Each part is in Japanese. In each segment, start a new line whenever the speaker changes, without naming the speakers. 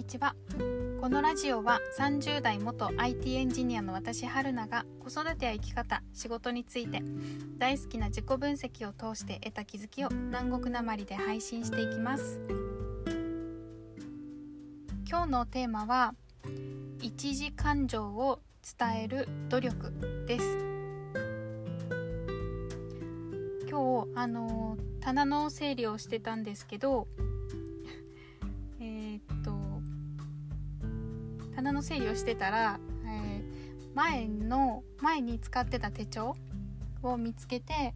にちは。このラジオは30代元 IT エンジニアの私春菜が子育てや生き方仕事について大好きな自己分析を通して得た気づきを南国なまりで配信していきます。今日のテーマは一時感情を伝える努力です。今日あの棚の整理をしてたんですけどの整理をしてたら、えー、前の前に使ってた手帳を見つけて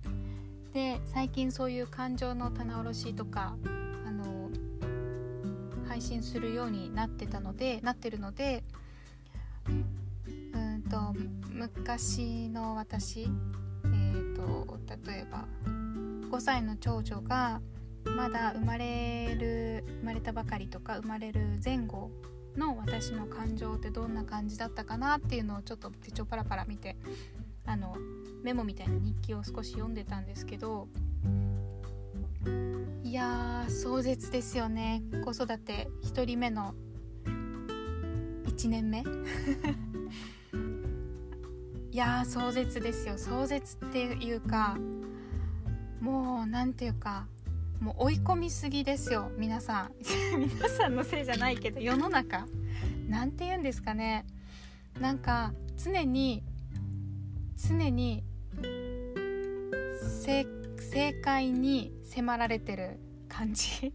で最近そういう感情の棚卸しとかあの配信するようになってたのでなってるのでうんと昔の私、えー、と例えば5歳の長女がまだ生まれる生まれたばかりとか生まれる前後の私の感情ってどんな感じだったかなっていうのをちょっと手帳パラパラ見てあのメモみたいな日記を少し読んでたんですけどいやー壮絶ですよね。子育て1人目の1年目。いやー壮絶ですよ。壮絶っていうかもう何ていうかもう追い込みすぎですよ。皆さん。皆さんのせいじゃないけど世の中。何て言うんですかね。なんか常に常に正解に迫られてる感じ。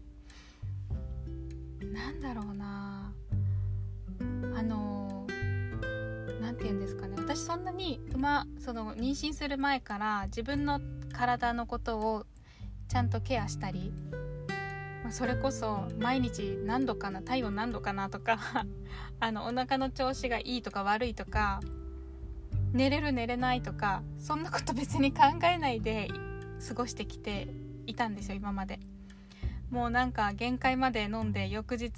なんだろうな。あの何て言うんですかね。私そんなに馬その妊娠する前から自分の体のことをちゃんとケアしたり、ま、それこそ毎日何度かな体温何度かなとか あのお腹の調子がいいとか悪いとか寝れる寝れないとかそんなこと別に考えないで過ごしてきていたんですよ今まで。もうなんか限界まで飲んで翌日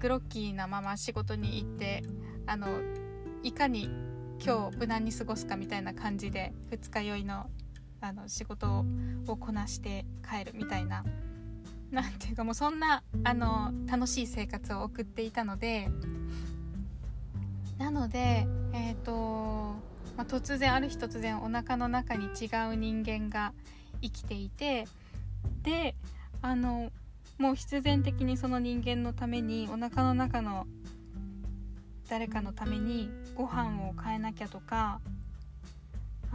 グロッキーなまま仕事に行ってあのいかに今日無難に過ごすかみたいな感じで二日酔いのあの仕事をこなして帰るみたいな何ていうかもうそんなあの楽しい生活を送っていたのでなのでえっ、ー、と、まあ、突然ある日突然お腹の中に違う人間が生きていてであのもう必然的にその人間のためにお腹の中の誰かのためにご飯を変えなきゃとか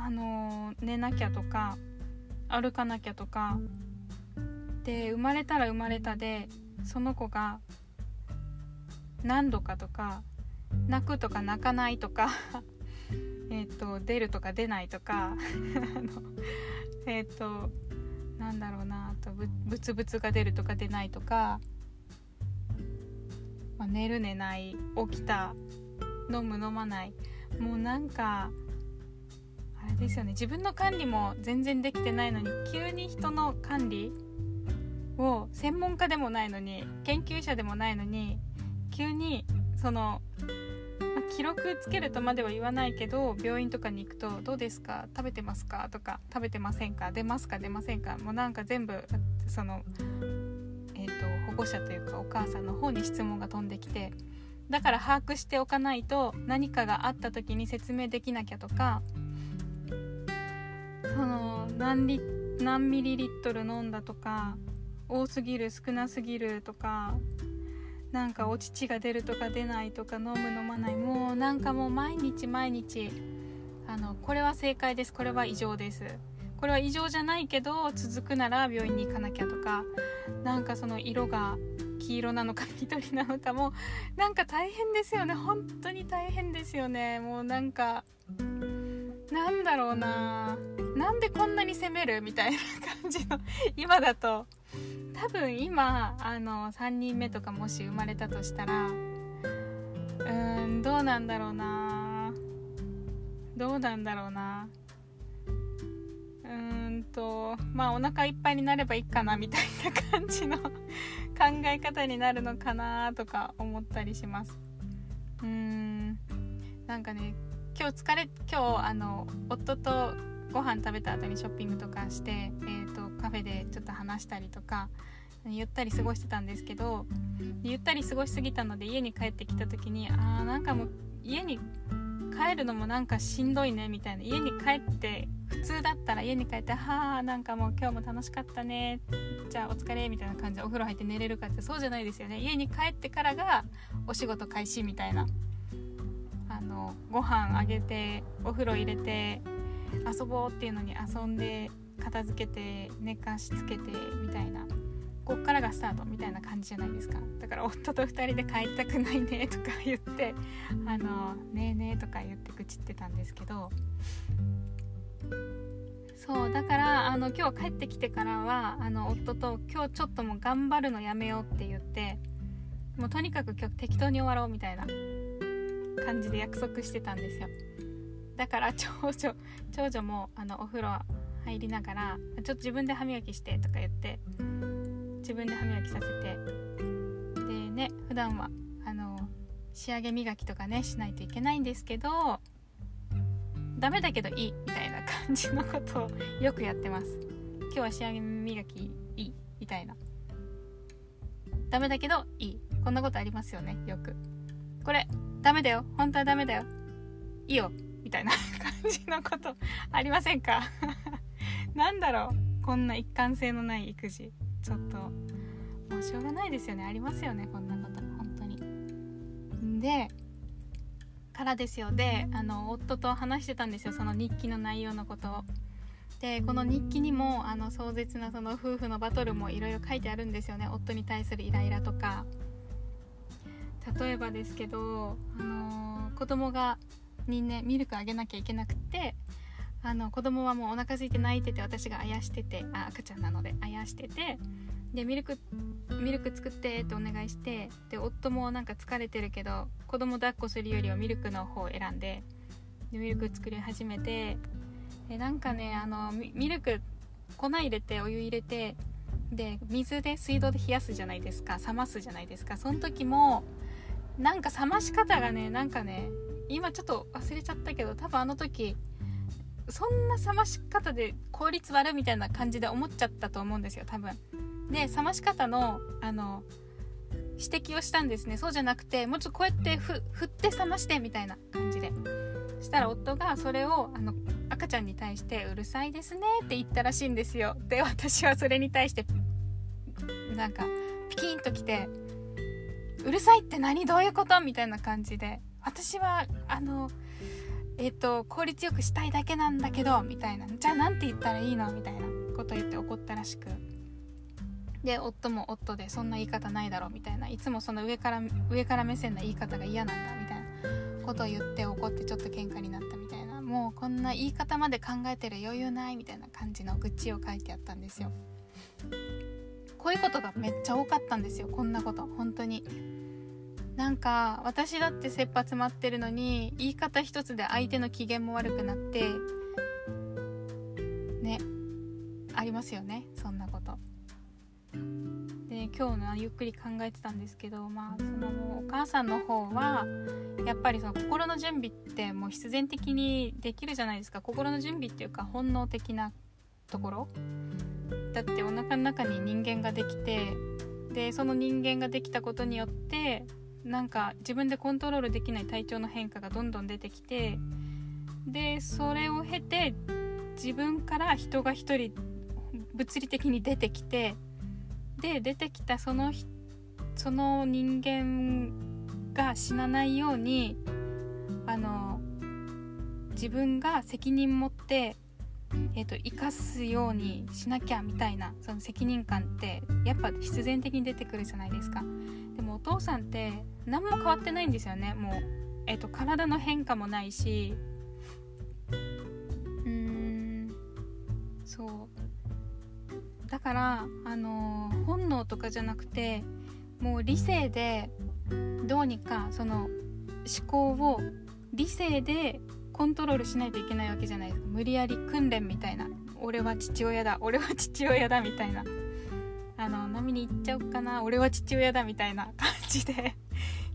あの寝なきゃとか歩かなきゃとかで生まれたら生まれたでその子が何度かとか泣くとか泣かないとか えっと出るとか出ないとか えっとなんだろうなあとブツブツが出るとか出ないとか、まあ、寝る寝ない起きた飲む飲まないもうなんかれですよね自分の管理も全然できてないのに急に人の管理を専門家でもないのに研究者でもないのに急にその、ま記録つけるとまでは言わないけど病院とかに行くと「どうですか？食べてますか?」とか「食べてませんか？出ますか？出ませんか?」もうなんか全部その、えーと保護者というかお母さんの方に質問が飛んできてだから把握しておかないと何かがあった時に説明できなきゃとかその何リ何ミリリットル飲んだとか多すぎる少なすぎるとかなんかお乳が出るとか出ないとか飲む飲まない。もうなんかもう毎日毎日あのこれは正解です。これは異常です。これは異常じゃないけど続くなら病院に行かなきゃとかなんかその色が黄色なのか 緑なのかもなんか大変ですよね。本当に大変ですよね。もうなんかなんだろうな。なんでこんなに攻めるみたいな感じの今だと。多分今あの3人目とかもし生まれたとしたらうーんどうなんだろうな。どうなんだろうな。うーんとまあお腹いっぱいになればいいかなみたいな感じの考え方になるのかなとか思ったりします。うーんなんかね今日疲れ今日あの夫とご飯食べた後にショッピングとかして、えーと、カフェでちょっと話したりとかゆったり過ごしてたんですけどゆったり過ごしすぎたので家に帰ってきた時にあーなんかもう家に帰るのもなんかしんどいねみたいな家に帰って普通だったら家に帰って「はあなんかもう今日も楽しかったねじゃあお疲れ」みたいな感じでお風呂入って寝れるかってそうじゃないですよね。家に帰ってからがお仕事開始みたいな。あのご飯あげてお風呂入れて遊ぼうっていうのに遊んで片付けて寝かしつけてみたいなこっからがスタートみたいな感じじゃないですか。だから夫と2人で帰りたくないねとか言って「あのねえねえ」とか言って愚痴ってたんですけどそうだからあの今日帰ってきてからはあの夫と今日ちょっともう頑張るのやめようって言ってもうとにかく今日適当に終わろうみたいな感じで約束してたんですよ。だから長女 長女もあのお風呂入りながら「ちょっと自分で歯磨きして」とか言って自分で歯磨きさせて。でね普段はあの仕上げ磨きとかねしないといけないんですけどダメだけどいいみたいな感じのことをよくやってます。今日は仕上げ磨きいいみたいな。ダメだけどいい。こんなことありますよねよく。これダメだよ。本当はダメだよ。いいよ。みたいな 感じのことありませんか？なんだろう。こんな一貫性のない育児。ちょっともうしょうがないですよね。ありますよね。こんなこと。本当に。でからですよ。であの夫と話してたんですよ。その日記の内容のことを。でこの日記にもあの壮絶なその夫婦のバトルもいろいろ書いてあるんですよね。夫に対するイライラとか。例えばですけど、あのー、子供がにねミルクあげなきゃいけなくてあの子供はもうお腹空いて泣いてて私があやしててあ赤ちゃんなのであやしててでミルクミルク作ってってお願いしてで夫もなんか疲れてるけど子供抱っこするよりはミルクの方を選んででミルク作り始めてでなんかねあのミルク粉入れてお湯入れてで水で水道で冷やすじゃないですか冷ますじゃないですかその時もなんか冷まし方がねなんかね今ちょっと忘れちゃったけど多分あの時そんな冷まし方で効率悪いみたいな感じで思っちゃったと思うんですよ多分。で冷まし方のあの指摘をしたんですね。そうじゃなくてもうちょっとこうやって振って冷ましてみたいな感じで。したら夫がそれをあの赤ちゃんに対して「うるさいですね」って言ったらしいんですよ。で私はそれに対してなんかピキンときて「うるさいって何？どういうこと?」みたいな感じで。私はあのえっ、ー、と効率よくしたいだけなんだけどみたいな。じゃあ何て言ったらいいの？みたいなこと言って怒ったらしく。で夫も夫でそんな言い方ないだろう。みたいな。いつもその上から上から目線の言い方が嫌なんだ。みたいな。ことを言って怒ってちょっと喧嘩になったみたいな。もうこんな言い方まで考えてる余裕ないみたいな感じの愚痴を書いてあったんですよ。こういうことがめっちゃ多かったんですよ。こんなこと本当に。なんか私だって切羽詰まってるのに言い方一つで相手の機嫌も悪くなってねありますよね。そんなことで今日のゆっくり考えてたんですけどまあそのお母さんの方はやっぱりその心の準備ってもう必然的にできるじゃないですか。心の準備っていうか本能的なところ。だってお腹の中に人間ができてでその人間ができたことによってなんか自分でコントロールできない体調の変化がどんどん出てきてでそれを経て自分から人が一人物理的に出てきてで出てきたそのその人間が死なないようにあの自分が責任持って、えーと、生かすようにしなきゃみたいなその責任感ってやっぱ必然的に出てくるじゃないですか。でもお父さんって何も変わってないんですよね。もう、えーと、体の変化もないし。うーんそう。だからあの、本能とかじゃなくてもう理性でどうにかその思考を理性でコントロールしないといけないわけじゃないですか。無理やり訓練みたいな。俺は父親だ。俺は父親だみたいな。あの飲みに行っちゃおうかな。俺は父親だみたいな 感じで。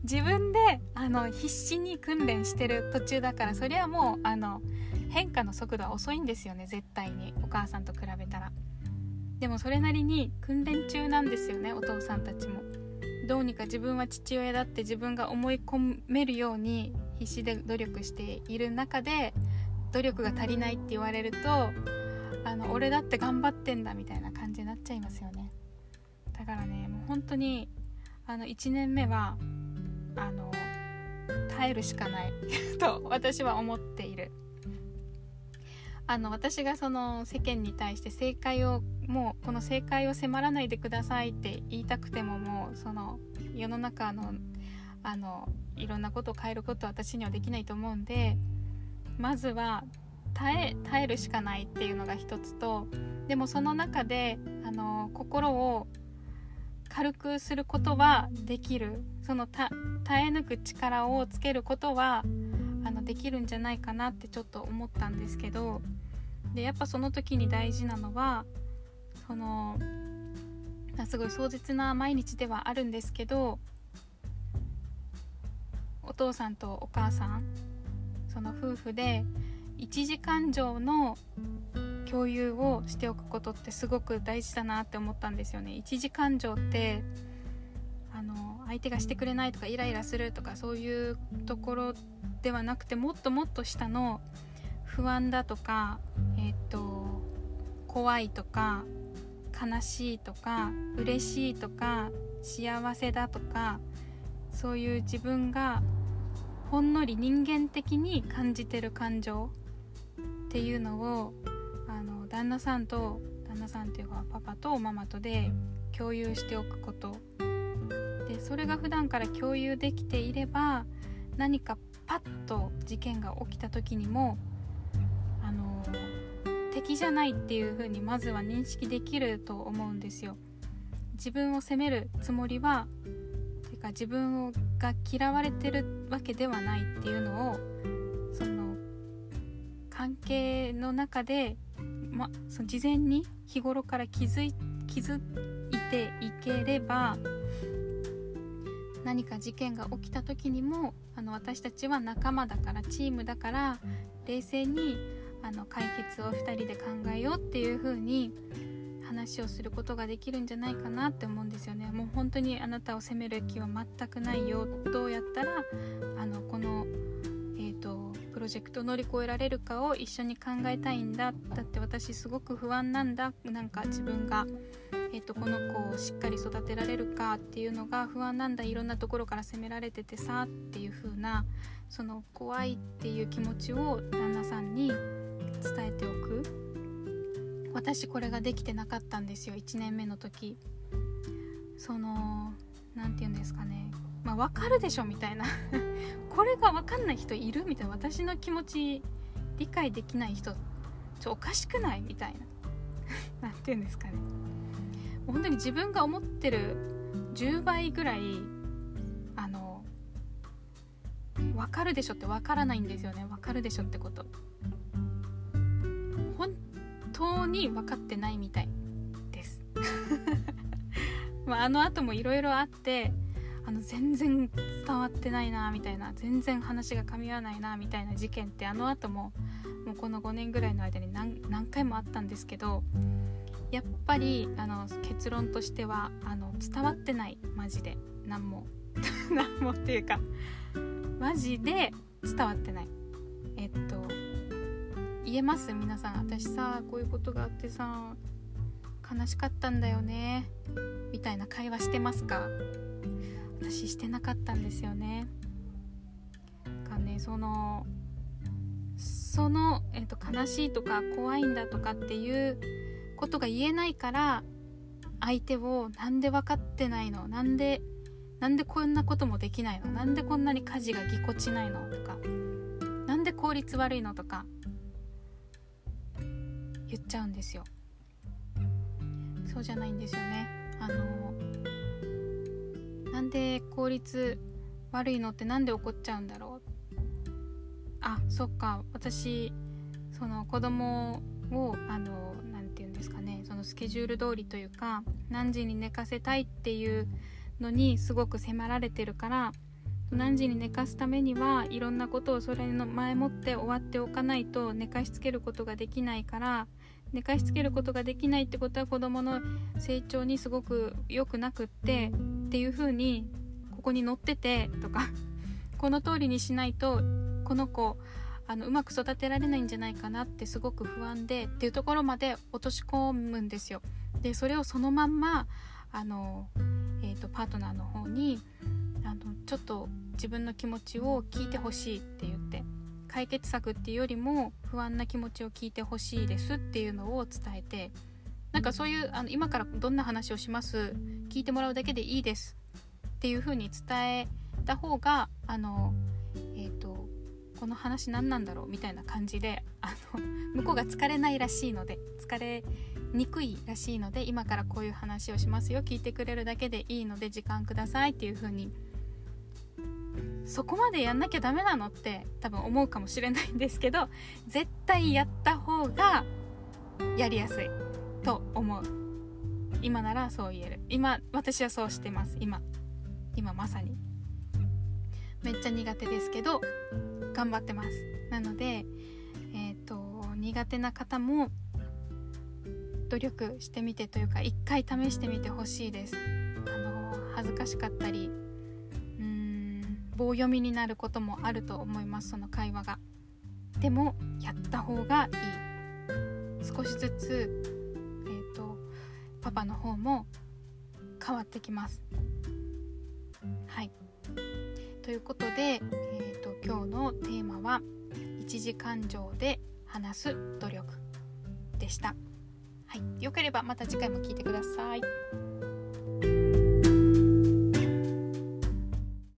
自分であの必死に訓練してる途中だからそりゃもうあの変化の速度は遅いんですよね。絶対に。お母さんと比べたら。でもそれなりに訓練中なんですよねお父さんたちも。どうにか自分は父親だって自分が思い込めるように必死で努力している中で努力が足りないって言われるとあの俺だって頑張ってんだみたいな感じになっちゃいますよね。だからねもう本当にあの1年目はあの耐えるしかない と私は思っている。あの私がその世間に対して正解をもうこの正解を迫らないでくださいって言いたくてももうその世の中のあのいろんなことを変えることは私にはできないと思うんでまずは耐え耐えるしかないっていうのが一つとでもその中であの心を軽くすることはできる。その耐え抜く力をつけることはあのできるんじゃないかなってちょっと思ったんですけどでやっぱその時に大事なのはそのすごい壮絶な毎日ではあるんですけどお父さんとお母さんその夫婦で1時間上の共有をしておくことってすごく大事だなって思ったんですよね。1時間上ってあの相手がしてくれないとかイライラするとかそういうところではなくてもっともっと下の不安だとかえっ、と怖いとか悲しいとか嬉しいとか幸せだとかそういう自分がほんのり人間的に感じてる感情っていうのをあの旦那さんと旦那さんっていうかパパとママとで共有しておくことそれが普段から共有できていれば何かパッと事件が起きた時にもあの敵じゃないっていう風にまずは認識できると思うんですよ。自分を責めるつもりはてか自分が嫌われてるわけではないっていうのをその関係の中で、ま、その事前に日頃から気づ気づいていければ何か事件が起きた時にもあの私たちは仲間だからチームだから冷静にあの解決を2人で考えようっていう風に話をすることができるんじゃないかなって思うんですよね。もう本当にあなたを責める気は全くないよ。どうやったらあのこのえ、ー、とプロジェクト乗り越えられるかを一緒に考えたいんだ。だって私すごく不安なんだ。なんか自分がえーと、この子をしっかり育てられるかっていうのが不安なんだいろんなところから責められててさっていう風なその怖いっていう気持ちを旦那さんに伝えておく。私これができてなかったんですよ1年目の時。その何て言うんですかね。まあ分かるでしょみたいな。これが分かんない人いるみたいな。私の気持ち理解できない人ちょおかしくないみたいな。何て言うんですかね。本当に自分が思ってる10倍ぐらいあの分かるでしょって分からないんですよね。分かるでしょってこと。本当に分かってないみたいです。まあ、あの後もいろいろあってあの全然伝わってないなみたいな全然話が噛み合わないなみたいな事件ってあの後ももうこの5年ぐらいの間に何何回もあったんですけどやっぱりあの結論としてはあの伝わってない。マジで。何も。何もっていうか。マジで伝わってない。えっと言えます？皆さん。私さこういうことがあってさ悲しかったんだよね。みたいな会話してますか？私してなかったんですよね。がねそのその、えっと、悲しいとか怖いんだとかっていうことが言えないから相手をなんで分かってないの？なんでなんでこんなこともできないの？なんでこんなに家事がぎこちないの？とかなんで効率悪いの？とか言っちゃうんですよ。そうじゃないんですよね。あのなんで効率悪いのって何で起こっちゃうんだろう？あそっか。私その子供をあのスケジュール通りというか何時に寝かせたいっていうのにすごく迫られてるから何時に寝かすためにはいろんなことをそれの前もって終わっておかないと寝かしつけることができないから寝かしつけることができないってことは子どもの成長にすごく良くなくってっていう風にここに載っててとかこの通りにしないとこの子あのうまく育てられないんじゃないかなってすごく不安でっていうところまで落とし込むんですよ。でそれをそのまんまあの、えーと、パートナーの方にあのちょっと自分の気持ちを聞いてほしいって言って解決策っていうよりも不安な気持ちを聞いてほしいですっていうのを伝えてなんかそういうあの今からどんな話をします？聞いてもらうだけでいいですっていう風に伝えた方があの、この話何なんだろうみたいな感じであの向こうが疲れないらしいので疲れにくいらしいので今からこういう話をしますよ聞いてくれるだけでいいので時間くださいっていう風にそこまでやんなきゃダメなのって多分思うかもしれないんですけど絶対やった方がやりやすいと思う。今ならそう言える。今私はそうしてます。今今まさに。めっちゃ苦手ですけど頑張ってます。なのでえっ、ー、と苦手な方も努力してみてというか一回試してみてほしいです。あの恥ずかしかったりうーん棒読みになることもあると思いますその会話が。でもやった方がいい。少しずつえっ、ー、とパパの方も変わってきます。はい。ということで、えーと、今日のテーマは「一時感情で話す努力」でした。はい、よければまた次回も聴いてください。